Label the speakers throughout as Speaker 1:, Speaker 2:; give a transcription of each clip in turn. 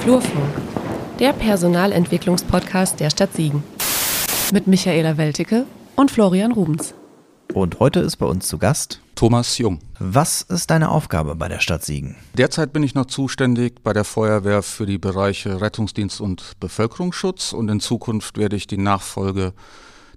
Speaker 1: Flurfunk, der Personalentwicklungspodcast der Stadt Siegen. Mit Michaela Welticke und Florian Rubens.
Speaker 2: Und heute ist bei uns zu Gast
Speaker 3: Thomas Jung.
Speaker 2: Was ist deine Aufgabe bei der Stadt Siegen?
Speaker 3: Derzeit bin ich noch zuständig bei der Feuerwehr für die Bereiche Rettungsdienst und Bevölkerungsschutz und in Zukunft werde ich die Nachfolge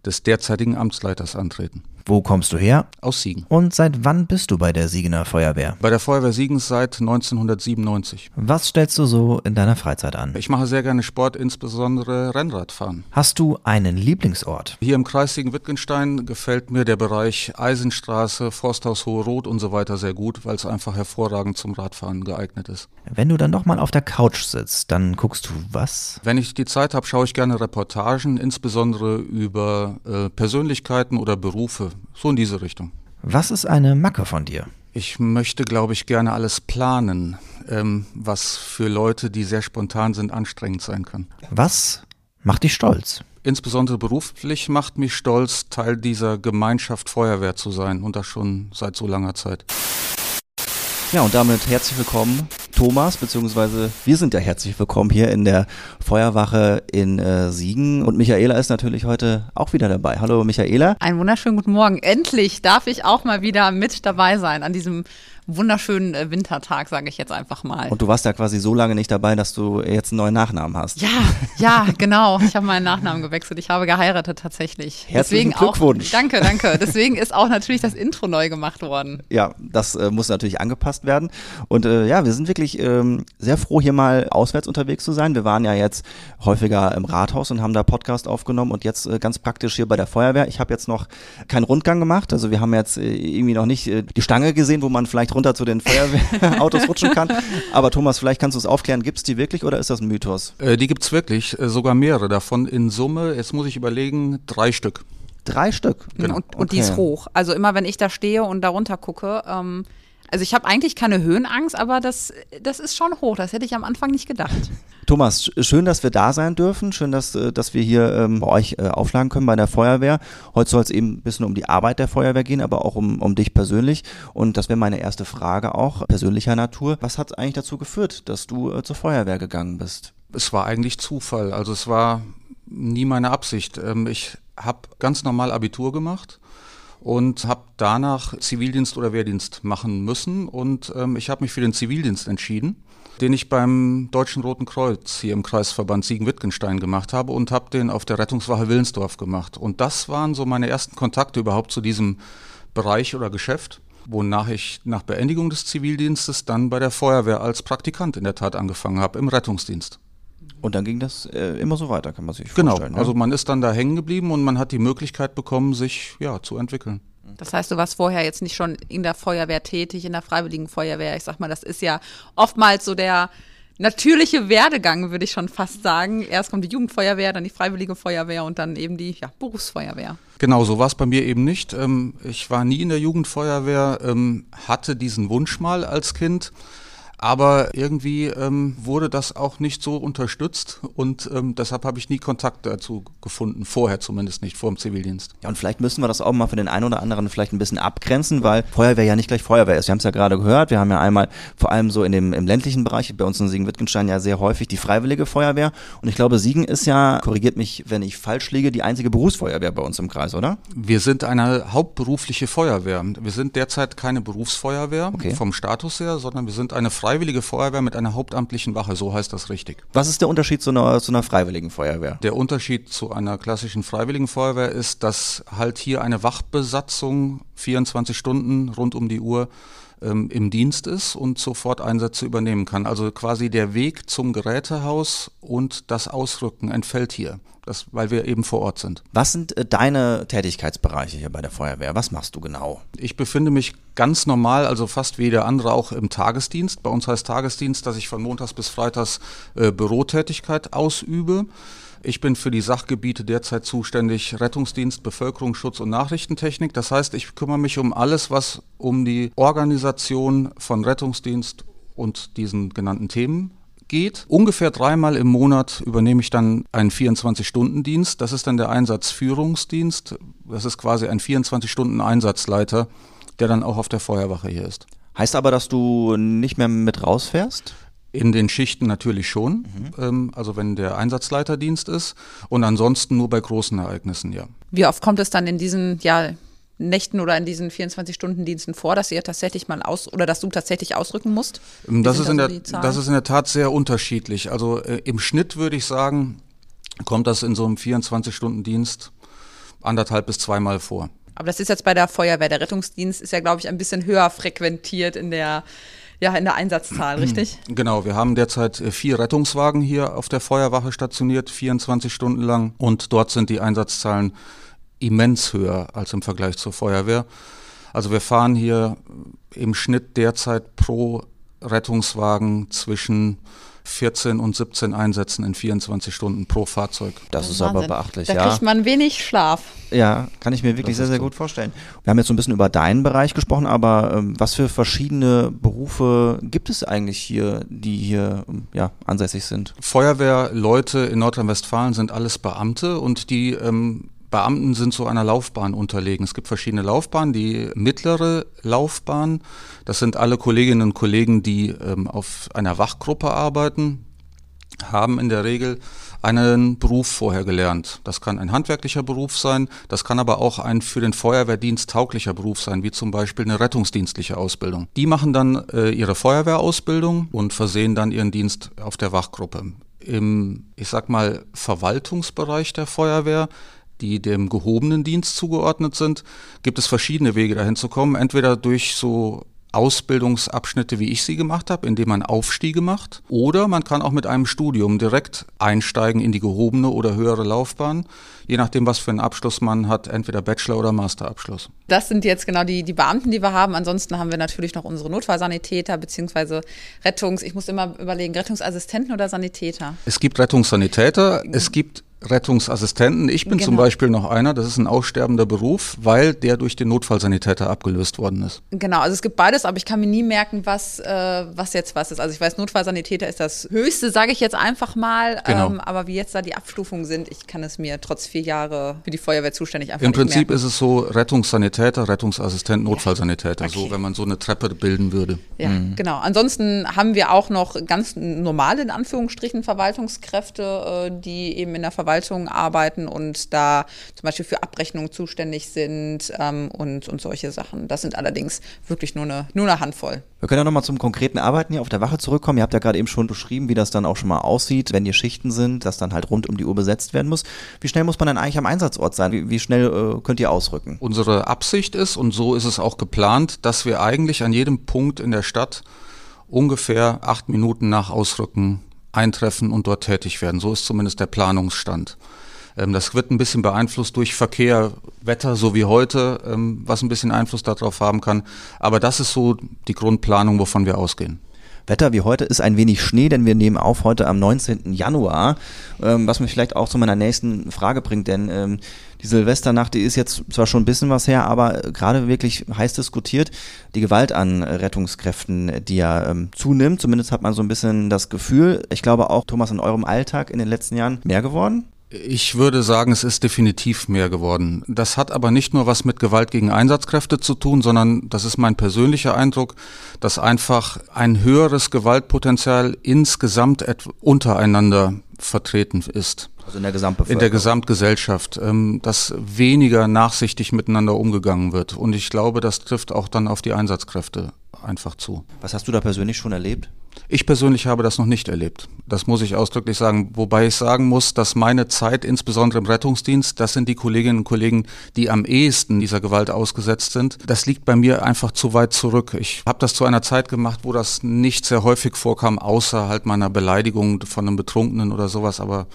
Speaker 3: des derzeitigen Amtsleiters antreten.
Speaker 2: Wo kommst du her?
Speaker 3: Aus Siegen.
Speaker 2: Und seit wann bist du bei der Siegener Feuerwehr?
Speaker 3: Bei der Feuerwehr Siegen seit 1997.
Speaker 2: Was stellst du so in deiner Freizeit an?
Speaker 3: Ich mache sehr gerne Sport, insbesondere Rennradfahren.
Speaker 2: Hast du einen Lieblingsort?
Speaker 3: Hier im Kreis Siegen-Wittgenstein gefällt mir der Bereich Eisenstraße, Forsthaus Hohe Rot und so weiter sehr gut, weil es einfach hervorragend zum Radfahren geeignet ist.
Speaker 2: Wenn du dann noch mal auf der Couch sitzt, dann guckst du was?
Speaker 3: Wenn ich die Zeit habe, schaue ich gerne Reportagen, insbesondere über äh, Persönlichkeiten oder Berufe so in diese Richtung.
Speaker 2: Was ist eine Macke von dir?
Speaker 3: Ich möchte, glaube ich, gerne alles planen, ähm, was für Leute, die sehr spontan sind, anstrengend sein kann.
Speaker 2: Was macht dich stolz?
Speaker 3: Insbesondere beruflich macht mich stolz, Teil dieser Gemeinschaft Feuerwehr zu sein und das schon seit so langer Zeit.
Speaker 4: Ja, und damit herzlich willkommen, Thomas, beziehungsweise wir sind ja herzlich willkommen hier in der Feuerwache in äh, Siegen. Und Michaela ist natürlich heute auch wieder dabei. Hallo Michaela.
Speaker 5: Einen wunderschönen guten Morgen. Endlich darf ich auch mal wieder mit dabei sein an diesem wunderschönen äh, Wintertag, sage ich jetzt einfach mal.
Speaker 4: Und du warst ja quasi so lange nicht dabei, dass du jetzt einen neuen Nachnamen hast.
Speaker 5: Ja, ja, genau. Ich habe meinen Nachnamen gewechselt. Ich habe geheiratet tatsächlich.
Speaker 4: Herzlichen
Speaker 5: Deswegen
Speaker 4: Glückwunsch.
Speaker 5: Auch, danke, danke. Deswegen ist auch natürlich das Intro neu gemacht worden.
Speaker 4: Ja, das äh, muss natürlich angepasst werden. Und äh, ja, wir sind wirklich ähm, sehr froh, hier mal auswärts unterwegs zu sein. Wir waren ja jetzt häufiger im Rathaus und haben da Podcast aufgenommen und jetzt äh, ganz praktisch hier bei der Feuerwehr. Ich habe jetzt noch keinen Rundgang gemacht. Also wir haben jetzt äh, irgendwie noch nicht äh, die Stange gesehen, wo man vielleicht runter zu den Feuerwehrautos rutschen kann. Aber Thomas, vielleicht kannst du es aufklären. Gibt es die wirklich oder ist das ein Mythos?
Speaker 3: Äh, die gibt's wirklich, äh, sogar mehrere davon in Summe. Jetzt muss ich überlegen, drei Stück.
Speaker 4: Drei Stück.
Speaker 5: Genau. Und, und die ist hoch. Also immer wenn ich da stehe und da runter gucke, ähm, also ich habe eigentlich keine Höhenangst, aber das, das ist schon hoch. Das hätte ich am Anfang nicht gedacht.
Speaker 4: Thomas, schön, dass wir da sein dürfen. Schön, dass, äh, dass wir hier ähm, bei euch äh, aufschlagen können bei der Feuerwehr. Heute soll es eben ein bisschen um die Arbeit der Feuerwehr gehen, aber auch um, um dich persönlich. Und das wäre meine erste Frage auch, persönlicher Natur. Was hat eigentlich dazu geführt, dass du äh, zur Feuerwehr gegangen bist?
Speaker 3: Es war eigentlich Zufall. Also es war nie meine Absicht. Ähm, ich habe ganz normal Abitur gemacht und habe danach Zivildienst oder Wehrdienst machen müssen. Und ähm, ich habe mich für den Zivildienst entschieden, den ich beim Deutschen Roten Kreuz hier im Kreisverband Siegen-Wittgenstein gemacht habe und habe den auf der Rettungswache Willensdorf gemacht. Und das waren so meine ersten Kontakte überhaupt zu diesem Bereich oder Geschäft wonach ich nach Beendigung des Zivildienstes dann bei der Feuerwehr als Praktikant in der Tat angefangen habe, im Rettungsdienst.
Speaker 4: Und dann ging das äh, immer so weiter, kann man sich
Speaker 3: genau.
Speaker 4: vorstellen.
Speaker 3: Genau, also man ist dann da hängen geblieben und man hat die Möglichkeit bekommen, sich ja zu entwickeln.
Speaker 5: Das heißt, du warst vorher jetzt nicht schon in der Feuerwehr tätig, in der Freiwilligen Feuerwehr. Ich sag mal, das ist ja oftmals so der natürliche Werdegang, würde ich schon fast sagen. Erst kommt die Jugendfeuerwehr, dann die Freiwillige Feuerwehr und dann eben die ja, Berufsfeuerwehr.
Speaker 3: Genau, so war es bei mir eben nicht. Ähm, ich war nie in der Jugendfeuerwehr, ähm, hatte diesen Wunsch mal als Kind aber irgendwie ähm, wurde das auch nicht so unterstützt und ähm, deshalb habe ich nie Kontakt dazu gefunden, vorher zumindest nicht, vor dem Zivildienst.
Speaker 4: Ja, und vielleicht müssen wir das auch mal für den einen oder anderen vielleicht ein bisschen abgrenzen, weil Feuerwehr ja nicht gleich Feuerwehr ist. Wir haben es ja gerade gehört, wir haben ja einmal vor allem so in dem im ländlichen Bereich, bei uns in Siegen-Wittgenstein ja sehr häufig die Freiwillige Feuerwehr und ich glaube, Siegen ist ja, korrigiert mich, wenn ich falsch liege, die einzige Berufsfeuerwehr bei uns im Kreis, oder?
Speaker 3: Wir sind eine hauptberufliche Feuerwehr. Wir sind derzeit keine Berufsfeuerwehr okay. vom Status her, sondern wir sind eine Freiwillige Freiwillige Feuerwehr mit einer hauptamtlichen Wache, so heißt das richtig.
Speaker 4: Was ist der Unterschied zu einer, zu einer Freiwilligen Feuerwehr?
Speaker 3: Der Unterschied zu einer klassischen Freiwilligen Feuerwehr ist, dass halt hier eine Wachbesatzung 24 Stunden rund um die Uhr ähm, im Dienst ist und sofort Einsätze übernehmen kann. Also quasi der Weg zum Gerätehaus und das Ausrücken entfällt hier das, weil wir eben vor Ort sind.
Speaker 4: Was sind äh, deine Tätigkeitsbereiche hier bei der Feuerwehr? Was machst du genau?
Speaker 3: Ich befinde mich ganz normal, also fast wie der andere auch im Tagesdienst. Bei uns heißt Tagesdienst, dass ich von Montags bis Freitags äh, Bürotätigkeit ausübe. Ich bin für die Sachgebiete derzeit zuständig Rettungsdienst, Bevölkerungsschutz und Nachrichtentechnik. Das heißt, ich kümmere mich um alles, was um die Organisation von Rettungsdienst und diesen genannten Themen geht. Ungefähr dreimal im Monat übernehme ich dann einen 24-Stunden-Dienst. Das ist dann der Einsatzführungsdienst. Das ist quasi ein 24-Stunden-Einsatzleiter, der dann auch auf der Feuerwache hier ist.
Speaker 4: Heißt aber, dass du nicht mehr mit rausfährst?
Speaker 3: In den Schichten natürlich schon, ähm, also wenn der Einsatzleiterdienst ist und ansonsten nur bei großen Ereignissen, ja.
Speaker 5: Wie oft kommt es dann in diesen ja, Nächten oder in diesen 24-Stunden-Diensten vor, dass ihr tatsächlich mal aus oder dass du tatsächlich ausrücken musst?
Speaker 3: Ähm,
Speaker 5: Wie
Speaker 3: Das ist, in
Speaker 5: da
Speaker 3: der,
Speaker 5: so Zahlen?
Speaker 3: das ist in der Tat sehr unterschiedlich. Also äh, im Schnitt würde ich sagen, kommt das in so einem 24-Stunden-Dienst anderthalb bis zweimal vor.
Speaker 5: Aber das ist jetzt bei der Feuerwehr. Der Rettungsdienst ist ja, glaube ich, ein bisschen höher frequentiert in der, ja, in der Einsatzzahl, richtig?
Speaker 3: Genau, wir haben derzeit äh, vier Rettungswagen hier auf der Feuerwache stationiert, 24 Stunden lang. Und dort sind die Einsatzzahlen immens höher als im Vergleich zur Feuerwehr. Also wir fahren hier im Schnitt derzeit pro Rettungswagen zwischen 14 und 17 Einsätzen in 24 Stunden pro Fahrzeug.
Speaker 4: Das ist aber
Speaker 5: Wahnsinn.
Speaker 4: beachtlich,
Speaker 5: Da
Speaker 4: ja.
Speaker 5: kriegt man wenig Schlaf.
Speaker 4: Ja, kann ich mir wirklich
Speaker 3: Das
Speaker 4: sehr,
Speaker 3: ist
Speaker 4: sehr
Speaker 3: so.
Speaker 4: gut vorstellen. Wir haben jetzt so ein bisschen über deinen Bereich gesprochen, aber ähm, was für verschiedene Berufe gibt es eigentlich hier, die hier ähm, ja, ansässig sind?
Speaker 3: Feuerwehrleute in Nordrhein-Westfalen sind alles Beamte und die ähm, Beamten sind so einer Laufbahn unterlegen. Es gibt verschiedene Laufbahnen. Die mittlere Laufbahn, das sind alle Kolleginnen und Kollegen, die ähm, auf einer Wachgruppe arbeiten, haben in der Regel einen Beruf vorher gelernt. Das kann ein handwerklicher Beruf sein, das kann aber auch ein für den Feuerwehrdienst tauglicher Beruf sein, wie zum Beispiel eine rettungsdienstliche Ausbildung. Die machen dann äh, ihre Feuerwehrausbildung und versehen dann ihren Dienst auf der Wachgruppe. Im, ich sag mal, Verwaltungsbereich der Feuerwehr die dem gehobenen Dienst zugeordnet sind, gibt es verschiedene Wege dahin zu kommen. Entweder durch so Ausbildungsabschnitte, wie ich sie gemacht habe, indem man Aufstiege macht, oder man kann auch mit einem Studium direkt einsteigen in die gehobene oder höhere Laufbahn, je nachdem, was für einen Abschluss man hat, entweder Bachelor- oder Masterabschluss.
Speaker 5: Das sind jetzt genau die, die Beamten, die wir haben. Ansonsten haben wir natürlich noch unsere Notfallsanitäter beziehungsweise Rettungs-, ich muss immer überlegen, Rettungsassistenten oder Sanitäter.
Speaker 3: Es gibt Rettungssanitäter, es gibt Rettungsassistenten. Ich bin zum
Speaker 5: Genau.
Speaker 3: Beispiel noch einer, das ist ein aussterbender Beruf, weil der durch den Notfallsanitäter abgelöst worden ist.
Speaker 5: Genau, also es gibt beides, aber ich kann mir nie merken, was, äh, was jetzt was ist. Also ich weiß, Notfallsanitäter ist das Höchste, sage ich jetzt einfach mal.
Speaker 3: Genau.
Speaker 5: Ähm, aber wie jetzt da die Abstufungen sind, ich kann es mir trotz vier Jahre für die Feuerwehr zuständig einfach
Speaker 3: Im
Speaker 5: nicht
Speaker 3: Prinzip
Speaker 5: merken.
Speaker 3: ist es so Rettungssanitäter, Rettungsassistent, Notfallsanitäter, so
Speaker 5: Okay.
Speaker 3: wenn man so eine Treppe bilden würde.
Speaker 5: Ja, genau. Ansonsten haben wir auch noch ganz normale, in Anführungsstrichen, Verwaltungskräfte, äh, die eben in der Verwaltung arbeiten und da zum Beispiel für Abrechnungen zuständig sind ähm, und, und solche Sachen. Das sind allerdings wirklich nur eine, nur eine Handvoll.
Speaker 4: Wir können ja nochmal zum konkreten Arbeiten hier auf der Wache zurückkommen. Ihr habt ja gerade eben schon beschrieben, wie das dann auch schon mal aussieht, wenn hier Schichten sind, dass dann halt rund um die Uhr besetzt werden muss. Wie schnell muss man dann eigentlich am Einsatzort sein? Wie, wie schnell äh, könnt ihr ausrücken?
Speaker 3: Unsere Absicht ist, und so ist es auch geplant, dass wir eigentlich an jedem Punkt in der Stadt ungefähr acht Minuten nach Ausrücken eintreffen und dort tätig werden. So ist zumindest der Planungsstand. Ähm, Das wird ein bisschen beeinflusst durch Verkehr, Wetter, so wie heute, ähm, was ein bisschen Einfluss darauf haben kann. Aber das ist so die Grundplanung, wovon wir ausgehen.
Speaker 4: Wetter wie heute ist ein wenig Schnee, denn wir nehmen auf heute am 19. Januar, ähm, was mich vielleicht auch zu meiner nächsten Frage bringt, denn die Silvesternacht, die ist jetzt zwar schon ein bisschen was her, aber äh, gerade wirklich heiß diskutiert, die Gewalt an äh, Rettungskräften, die ja ähm, zunimmt, zumindest hat man so ein bisschen das Gefühl, ich glaube auch, Thomas, in eurem Alltag in den letzten Jahren mehr geworden?
Speaker 3: Ich würde sagen, es ist definitiv mehr geworden. Das hat aber nicht nur was mit Gewalt gegen Einsatzkräfte zu tun, sondern das ist mein persönlicher Eindruck, dass einfach ein höheres Gewaltpotenzial insgesamt untereinander vertreten ist.
Speaker 4: Also in der Gesamtbevölkerung.
Speaker 3: In der Gesamtgesellschaft, ähm, dass weniger nachsichtig miteinander umgegangen wird. Und ich glaube, das trifft auch dann auf die Einsatzkräfte einfach zu.
Speaker 4: Was hast du da persönlich schon erlebt?
Speaker 3: Ich persönlich habe das noch nicht erlebt. Das muss ich ausdrücklich sagen. Wobei ich sagen muss, dass meine Zeit, insbesondere im Rettungsdienst, das sind die Kolleginnen und Kollegen, die am ehesten dieser Gewalt ausgesetzt sind. Das liegt bei mir einfach zu weit zurück. Ich habe das zu einer Zeit gemacht, wo das nicht sehr häufig vorkam, außer halt meiner Beleidigung von einem Betrunkenen oder sowas. Aber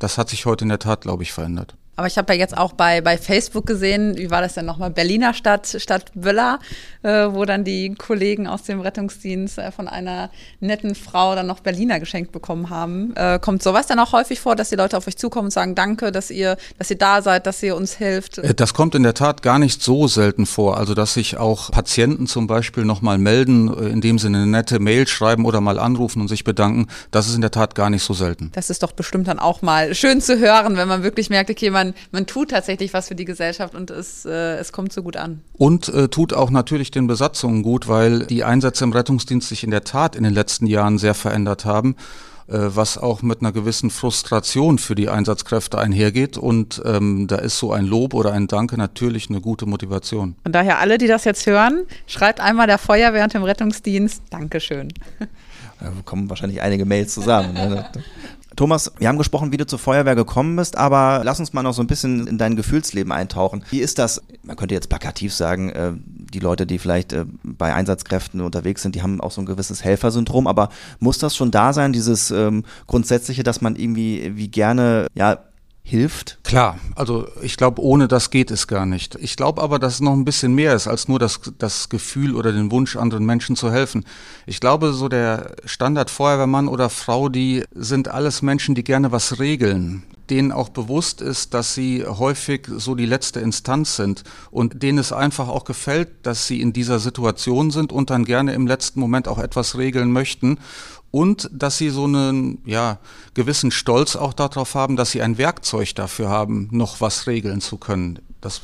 Speaker 3: das hat sich heute in der Tat, glaube ich, verändert.
Speaker 5: Aber ich habe ja jetzt auch bei, bei Facebook gesehen, wie war das denn nochmal, Berliner Stadt, Stadt Böller, äh, wo dann die Kollegen aus dem Rettungsdienst äh, von einer netten Frau dann noch Berliner geschenkt bekommen haben. Äh, kommt sowas dann auch häufig vor, dass die Leute auf euch zukommen und sagen, danke, dass ihr, dass ihr da seid, dass ihr uns hilft?
Speaker 3: Äh, Das kommt in der Tat gar nicht so selten vor. Also dass sich auch Patienten zum Beispiel nochmal melden, äh, indem sie eine nette Mail schreiben oder mal anrufen und sich bedanken. Das ist in der Tat gar nicht so selten.
Speaker 5: Das ist doch bestimmt dann auch mal schön zu hören, wenn man wirklich merkt, okay, man, man, man tut tatsächlich was für die Gesellschaft und es, äh, es kommt so gut an.
Speaker 3: Und äh, tut auch natürlich den Besatzungen gut, weil die Einsätze im Rettungsdienst sich in der Tat in den letzten Jahren sehr verändert haben äh, was auch mit einer gewissen Frustration für die Einsatzkräfte einhergeht. Und ähm, da ist so ein Lob oder ein Danke natürlich eine gute Motivation.
Speaker 5: Von daher alle, die das jetzt hören, schreibt einmal der Feuerwehr und dem Rettungsdienst Dankeschön.
Speaker 4: Da kommen wahrscheinlich einige Mails zusammen. Ne? Thomas, wir haben gesprochen, wie du zur Feuerwehr gekommen bist, aber lass uns mal noch so ein bisschen in dein Gefühlsleben eintauchen. Wie ist das, man könnte jetzt plakativ sagen, äh, die Leute, die vielleicht äh, bei Einsatzkräften unterwegs sind, die haben auch so ein gewisses Helfersyndrom, aber muss das schon da sein, dieses ähm, grundsätzliche, dass man irgendwie wie gerne, ja, hilft?
Speaker 3: Klar, also ich glaube, ohne das geht es gar nicht. Ich glaube aber, dass es noch ein bisschen mehr ist als nur das, das Gefühl oder den Wunsch, anderen Menschen zu helfen. Ich glaube, so der Standard-Feuerwehrmann oder Frau, die sind alles Menschen, die gerne was regeln denen auch bewusst ist, dass sie häufig so die letzte Instanz sind und denen es einfach auch gefällt, dass sie in dieser Situation sind und dann gerne im letzten Moment auch etwas regeln möchten und dass sie so einen ja, gewissen Stolz auch darauf haben, dass sie ein Werkzeug dafür haben, noch was regeln zu können. Das,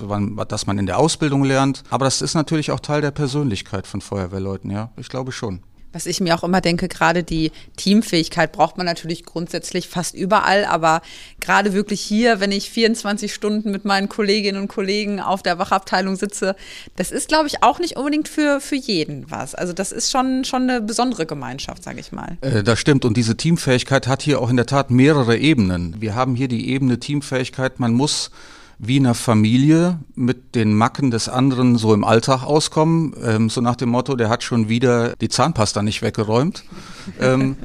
Speaker 3: dass man in der Ausbildung lernt. Aber das ist natürlich auch Teil der Persönlichkeit von Feuerwehrleuten, ja. Ich glaube schon.
Speaker 5: Was ich mir auch immer denke, gerade die Teamfähigkeit braucht man natürlich grundsätzlich fast überall, aber gerade wirklich hier, wenn ich 24 Stunden mit meinen Kolleginnen und Kollegen auf der Wachabteilung sitze, das ist, glaube ich, auch nicht unbedingt für, für jeden was. Also das ist schon, schon eine besondere Gemeinschaft, sage ich mal.
Speaker 3: Äh, das stimmt und diese Teamfähigkeit hat hier auch in der Tat mehrere Ebenen. Wir haben hier die Ebene Teamfähigkeit, man muss wie in einer Familie mit den Macken des anderen so im Alltag auskommen. Ähm, so nach dem Motto, der hat schon wieder die Zahnpasta nicht weggeräumt. ähm,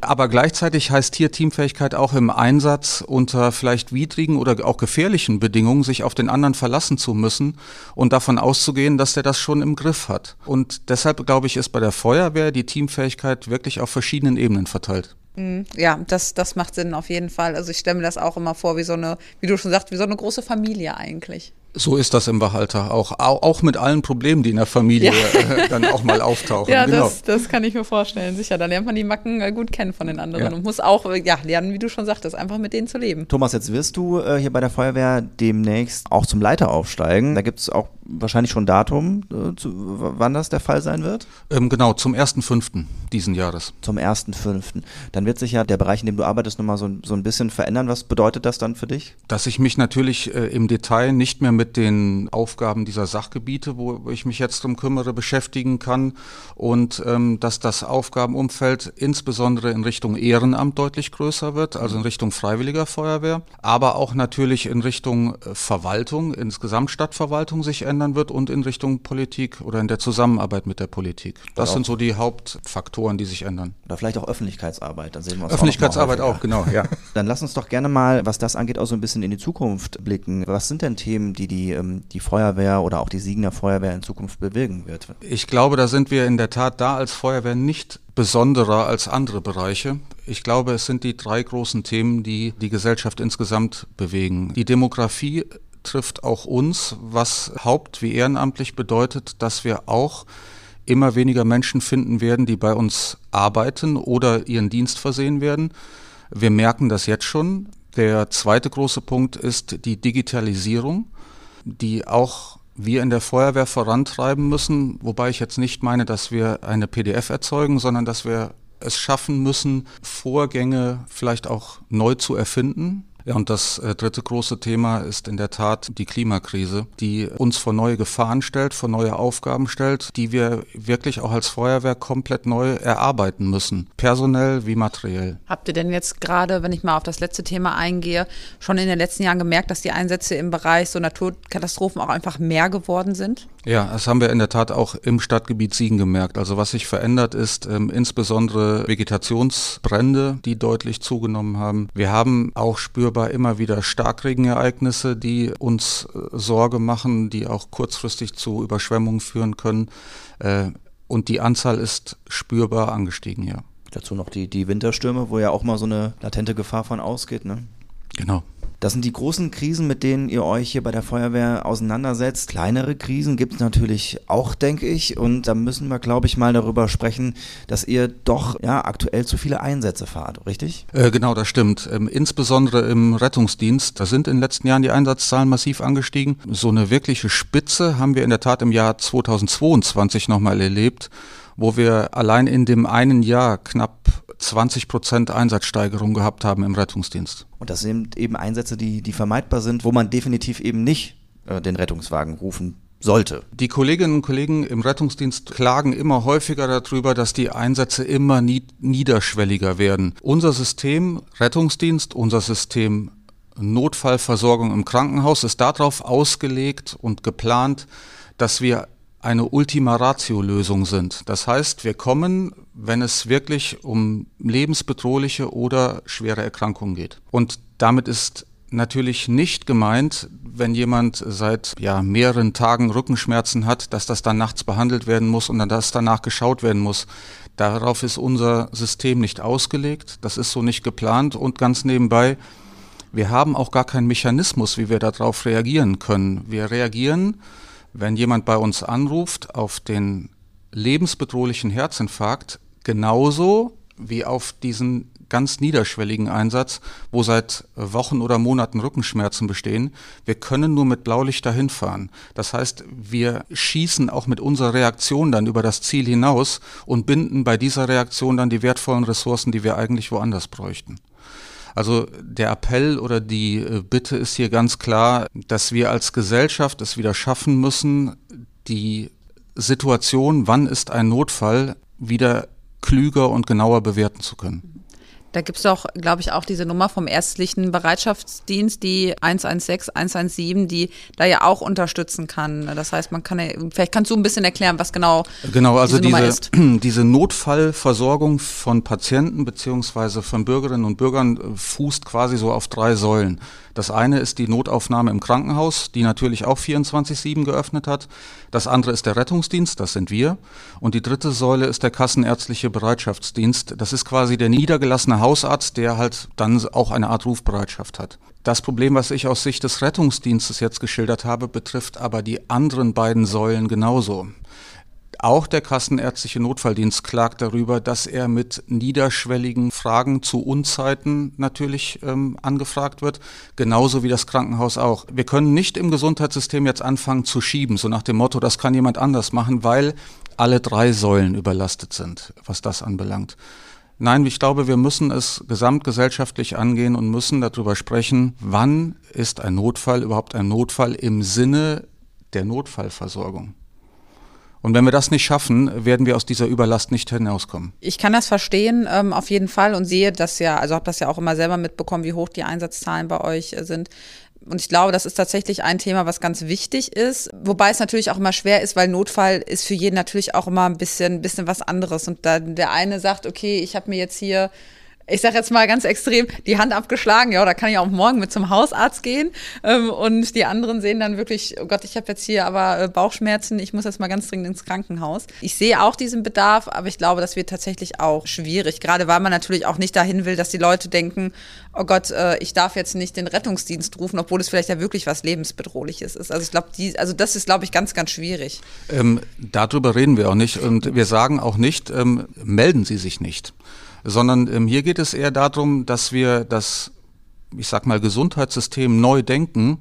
Speaker 3: aber gleichzeitig heißt hier Teamfähigkeit auch im Einsatz unter vielleicht widrigen oder auch gefährlichen Bedingungen sich auf den anderen verlassen zu müssen und davon auszugehen, dass der das schon im Griff hat. Und deshalb glaube ich, ist bei der Feuerwehr die Teamfähigkeit wirklich auf verschiedenen Ebenen verteilt.
Speaker 5: Mhm. Ja, das, das macht Sinn auf jeden Fall. Also ich stelle mir das auch immer vor, wie so eine, wie du schon sagst, wie so eine große Familie eigentlich.
Speaker 3: So ist das im Wachalter auch, auch mit allen Problemen, die in der Familie ja. Äh, dann auch mal auftauchen.
Speaker 5: Ja, genau. das, das kann ich mir vorstellen, sicher. Da lernt man die Macken äh, gut kennen von den anderen ja. und muss auch äh, ja, lernen, wie du schon sagtest, einfach mit denen zu leben.
Speaker 4: Thomas, jetzt wirst du äh, hier bei der Feuerwehr demnächst auch zum Leiter aufsteigen. Da gibt es auch wahrscheinlich schon Datum, äh, zu, wann das der Fall sein wird?
Speaker 3: Ähm, genau, zum 1.5. diesen Jahres.
Speaker 4: Zum 1.5. Dann wird sich ja der Bereich, in dem du arbeitest, nochmal so, so ein bisschen verändern. Was bedeutet das dann für dich?
Speaker 3: Dass ich mich natürlich äh, im Detail nicht mehr mit den Aufgaben dieser Sachgebiete, wo ich mich jetzt drum kümmere, beschäftigen kann und ähm, dass das Aufgabenumfeld insbesondere in Richtung Ehrenamt deutlich größer wird, also in Richtung freiwilliger Feuerwehr, aber auch natürlich in Richtung äh, Verwaltung, insgesamt Stadtverwaltung sich ändern verändern wird und in Richtung Politik oder in der Zusammenarbeit mit der Politik. Das genau. sind so die Hauptfaktoren, die sich ändern.
Speaker 4: Oder vielleicht auch Öffentlichkeitsarbeit, dann sehen wir uns
Speaker 3: Öffentlichkeitsarbeit auch, auch, genau, ja.
Speaker 4: Dann lass uns doch gerne mal, was das angeht, auch so ein bisschen in die Zukunft blicken. Was sind denn Themen, die die, ähm, die Feuerwehr oder auch die Siegener Feuerwehr in Zukunft bewirken wird?
Speaker 3: Ich glaube, da sind wir in der Tat da als Feuerwehr nicht besonderer als andere Bereiche. Ich glaube, es sind die drei großen Themen, die die Gesellschaft insgesamt bewegen. Die Demografie trifft auch uns, was haupt- wie ehrenamtlich bedeutet, dass wir auch immer weniger Menschen finden werden, die bei uns arbeiten oder ihren Dienst versehen werden. Wir merken das jetzt schon. Der zweite große Punkt ist die Digitalisierung, die auch wir in der Feuerwehr vorantreiben müssen, wobei ich jetzt nicht meine, dass wir eine PDF erzeugen, sondern dass wir es schaffen müssen, Vorgänge vielleicht auch neu zu erfinden, ja, und das äh, dritte große Thema ist in der Tat die Klimakrise, die uns vor neue Gefahren stellt, vor neue Aufgaben stellt, die wir wirklich auch als Feuerwehr komplett neu erarbeiten müssen, personell wie materiell.
Speaker 5: Habt ihr denn jetzt gerade, wenn ich mal auf das letzte Thema eingehe, schon in den letzten Jahren gemerkt, dass die Einsätze im Bereich so Naturkatastrophen auch einfach mehr geworden sind?
Speaker 3: Ja, das haben wir in der Tat auch im Stadtgebiet Siegen gemerkt. Also was sich verändert ist, ähm, insbesondere Vegetationsbrände, die deutlich zugenommen haben. Wir haben auch spürbar immer wieder Starkregenereignisse, die uns äh, Sorge machen, die auch kurzfristig zu Überschwemmungen führen können. Äh, und die Anzahl ist spürbar angestiegen, ja.
Speaker 4: Dazu noch die, die Winterstürme, wo ja auch mal so eine latente Gefahr von ausgeht, ne?
Speaker 3: Genau.
Speaker 4: Das sind die großen Krisen, mit denen ihr euch hier bei der Feuerwehr auseinandersetzt. Kleinere Krisen gibt es natürlich auch, denke ich. Und da müssen wir, glaube ich, mal darüber sprechen, dass ihr doch ja aktuell zu viele Einsätze fahrt, richtig?
Speaker 3: Äh, genau, das stimmt. Ähm, insbesondere im Rettungsdienst. Da sind in den letzten Jahren die Einsatzzahlen massiv angestiegen. So eine wirkliche Spitze haben wir in der Tat im Jahr 2022 nochmal erlebt wo wir allein in dem einen Jahr knapp 20 Prozent Einsatzsteigerung gehabt haben im Rettungsdienst.
Speaker 4: Und das sind eben Einsätze, die, die vermeidbar sind, wo man definitiv eben nicht äh, den Rettungswagen rufen sollte.
Speaker 3: Die Kolleginnen und Kollegen im Rettungsdienst klagen immer häufiger darüber, dass die Einsätze immer niederschwelliger werden. Unser System Rettungsdienst, unser System Notfallversorgung im Krankenhaus ist darauf ausgelegt und geplant, dass wir eine Ultima Ratio-Lösung sind. Das heißt, wir kommen, wenn es wirklich um lebensbedrohliche oder schwere Erkrankungen geht. Und damit ist natürlich nicht gemeint, wenn jemand seit ja, mehreren Tagen Rückenschmerzen hat, dass das dann nachts behandelt werden muss und dann das danach geschaut werden muss. Darauf ist unser System nicht ausgelegt. Das ist so nicht geplant. Und ganz nebenbei, wir haben auch gar keinen Mechanismus, wie wir darauf reagieren können. Wir reagieren wenn jemand bei uns anruft auf den lebensbedrohlichen Herzinfarkt, genauso wie auf diesen ganz niederschwelligen Einsatz, wo seit Wochen oder Monaten Rückenschmerzen bestehen. Wir können nur mit Blaulicht dahin fahren. Das heißt, wir schießen auch mit unserer Reaktion dann über das Ziel hinaus und binden bei dieser Reaktion dann die wertvollen Ressourcen, die wir eigentlich woanders bräuchten. Also der Appell oder die äh, Bitte ist hier ganz klar, dass wir als Gesellschaft es wieder schaffen müssen, die Situation, wann ist ein Notfall, wieder klüger und genauer bewerten zu können.
Speaker 5: Da gibt es doch, glaube ich, auch diese Nummer vom ärztlichen Bereitschaftsdienst, die 116, 117, die da ja auch unterstützen kann. Das heißt, man kann ja, vielleicht kannst du ein bisschen erklären, was genau,
Speaker 3: genau also diese, ist. Diese Notfallversorgung von Patienten beziehungsweise von Bürgerinnen und Bürgern äh, fußt quasi so auf drei Säulen. Das eine ist die Notaufnahme im Krankenhaus, die natürlich auch 24-7 geöffnet hat. Das andere ist der Rettungsdienst, das sind wir. Und die dritte Säule ist der kassenärztliche Bereitschaftsdienst. Das ist quasi der niedergelassene Hausarzt, der halt dann auch eine Art Rufbereitschaft hat. Das Problem, was ich aus Sicht des Rettungsdienstes jetzt geschildert habe, betrifft aber die anderen beiden Säulen genauso. Auch der kassenärztliche Notfalldienst klagt darüber, dass er mit niederschwelligen Fragen zu Unzeiten natürlich ähm, angefragt wird, genauso wie das Krankenhaus auch. Wir können nicht im Gesundheitssystem jetzt anfangen zu schieben, so nach dem Motto, das kann jemand anders machen, weil alle drei Säulen überlastet sind, was das anbelangt. Nein, ich glaube, wir müssen es gesamtgesellschaftlich angehen und müssen darüber sprechen, wann ist ein Notfall überhaupt ein Notfall im Sinne der Notfallversorgung. Und wenn wir das nicht schaffen, werden wir aus dieser Überlast nicht hinauskommen.
Speaker 5: Ich kann das verstehen, ähm, auf jeden Fall und sehe das ja, also habe das ja auch immer selber mitbekommen, wie hoch die Einsatzzahlen bei euch äh, sind. Und ich glaube, das ist tatsächlich ein Thema, was ganz wichtig ist. Wobei es natürlich auch immer schwer ist, weil Notfall ist für jeden natürlich auch immer ein bisschen, bisschen was anderes. Und dann der eine sagt, okay, ich habe mir jetzt hier ich sage jetzt mal ganz extrem, die Hand abgeschlagen, ja, da kann ich auch morgen mit zum Hausarzt gehen. Ähm, und die anderen sehen dann wirklich, oh Gott, ich habe jetzt hier aber äh, Bauchschmerzen, ich muss jetzt mal ganz dringend ins Krankenhaus. Ich sehe auch diesen Bedarf, aber ich glaube, das wird tatsächlich auch schwierig. Gerade weil man natürlich auch nicht dahin will, dass die Leute denken, oh Gott, äh, ich darf jetzt nicht den Rettungsdienst rufen, obwohl es vielleicht ja wirklich was lebensbedrohliches ist. Also ich glaube, also das ist, glaube ich, ganz, ganz schwierig.
Speaker 3: Ähm, darüber reden wir auch nicht und wir sagen auch nicht, ähm, melden Sie sich nicht sondern ähm, hier geht es eher darum, dass wir das, ich sag mal, Gesundheitssystem neu denken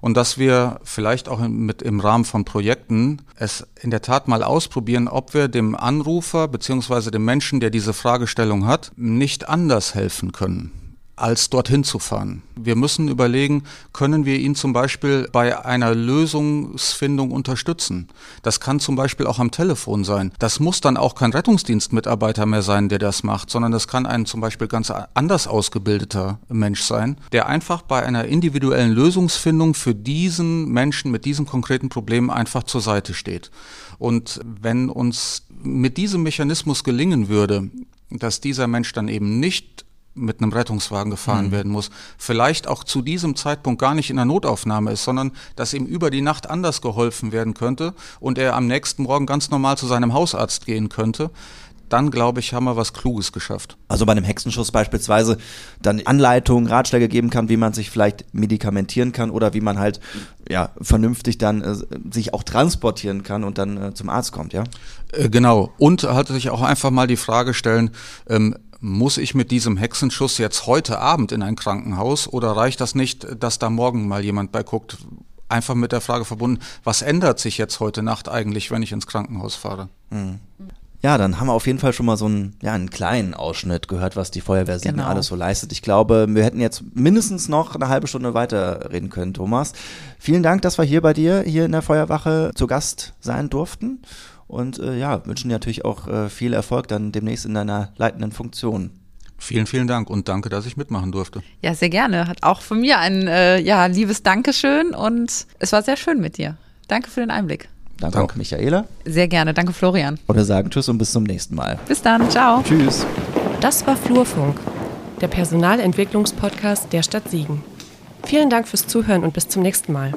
Speaker 3: und dass wir vielleicht auch mit im Rahmen von Projekten es in der Tat mal ausprobieren, ob wir dem Anrufer beziehungsweise dem Menschen, der diese Fragestellung hat, nicht anders helfen können als dorthin zu fahren. Wir müssen überlegen, können wir ihn zum Beispiel bei einer Lösungsfindung unterstützen. Das kann zum Beispiel auch am Telefon sein. Das muss dann auch kein Rettungsdienstmitarbeiter mehr sein, der das macht, sondern das kann ein zum Beispiel ganz anders ausgebildeter Mensch sein, der einfach bei einer individuellen Lösungsfindung für diesen Menschen mit diesem konkreten Problem einfach zur Seite steht. Und wenn uns mit diesem Mechanismus gelingen würde, dass dieser Mensch dann eben nicht mit einem Rettungswagen gefahren mhm. werden muss, vielleicht auch zu diesem Zeitpunkt gar nicht in der Notaufnahme ist, sondern dass ihm über die Nacht anders geholfen werden könnte und er am nächsten Morgen ganz normal zu seinem Hausarzt gehen könnte, dann glaube ich, haben wir was Kluges geschafft.
Speaker 4: Also bei einem Hexenschuss beispielsweise dann Anleitungen, Ratschläge geben kann, wie man sich vielleicht medikamentieren kann oder wie man halt ja vernünftig dann äh, sich auch transportieren kann und dann äh, zum Arzt kommt, ja?
Speaker 3: Äh, genau. Und halt sich auch einfach mal die Frage stellen, ähm, muss ich mit diesem Hexenschuss jetzt heute Abend in ein Krankenhaus oder reicht das nicht, dass da morgen mal jemand bei guckt? Einfach mit der Frage verbunden, was ändert sich jetzt heute Nacht eigentlich, wenn ich ins Krankenhaus fahre?
Speaker 4: Mhm. Ja, dann haben wir auf jeden Fall schon mal so einen, ja, einen kleinen Ausschnitt gehört, was die Feuerwehr genau. alles so leistet. Ich glaube, wir hätten jetzt mindestens noch eine halbe Stunde weiterreden können, Thomas. Vielen Dank, dass wir hier bei dir, hier in der Feuerwache zu Gast sein durften. Und äh, ja, wünschen dir natürlich auch äh, viel Erfolg dann demnächst in deiner leitenden Funktion.
Speaker 3: Vielen, vielen Dank und danke, dass ich mitmachen durfte.
Speaker 5: Ja, sehr gerne. Hat auch von mir ein äh, ja, liebes Dankeschön und es war sehr schön mit dir. Danke für den Einblick.
Speaker 4: Danke, Danke. auch Michaela.
Speaker 5: Sehr gerne. Danke, Florian.
Speaker 4: Und wir sagen Tschüss und bis zum nächsten Mal.
Speaker 5: Bis dann. Ciao.
Speaker 4: Tschüss.
Speaker 1: Das war Flurfunk, der Personalentwicklungspodcast der Stadt Siegen. Vielen Dank fürs Zuhören und bis zum nächsten Mal.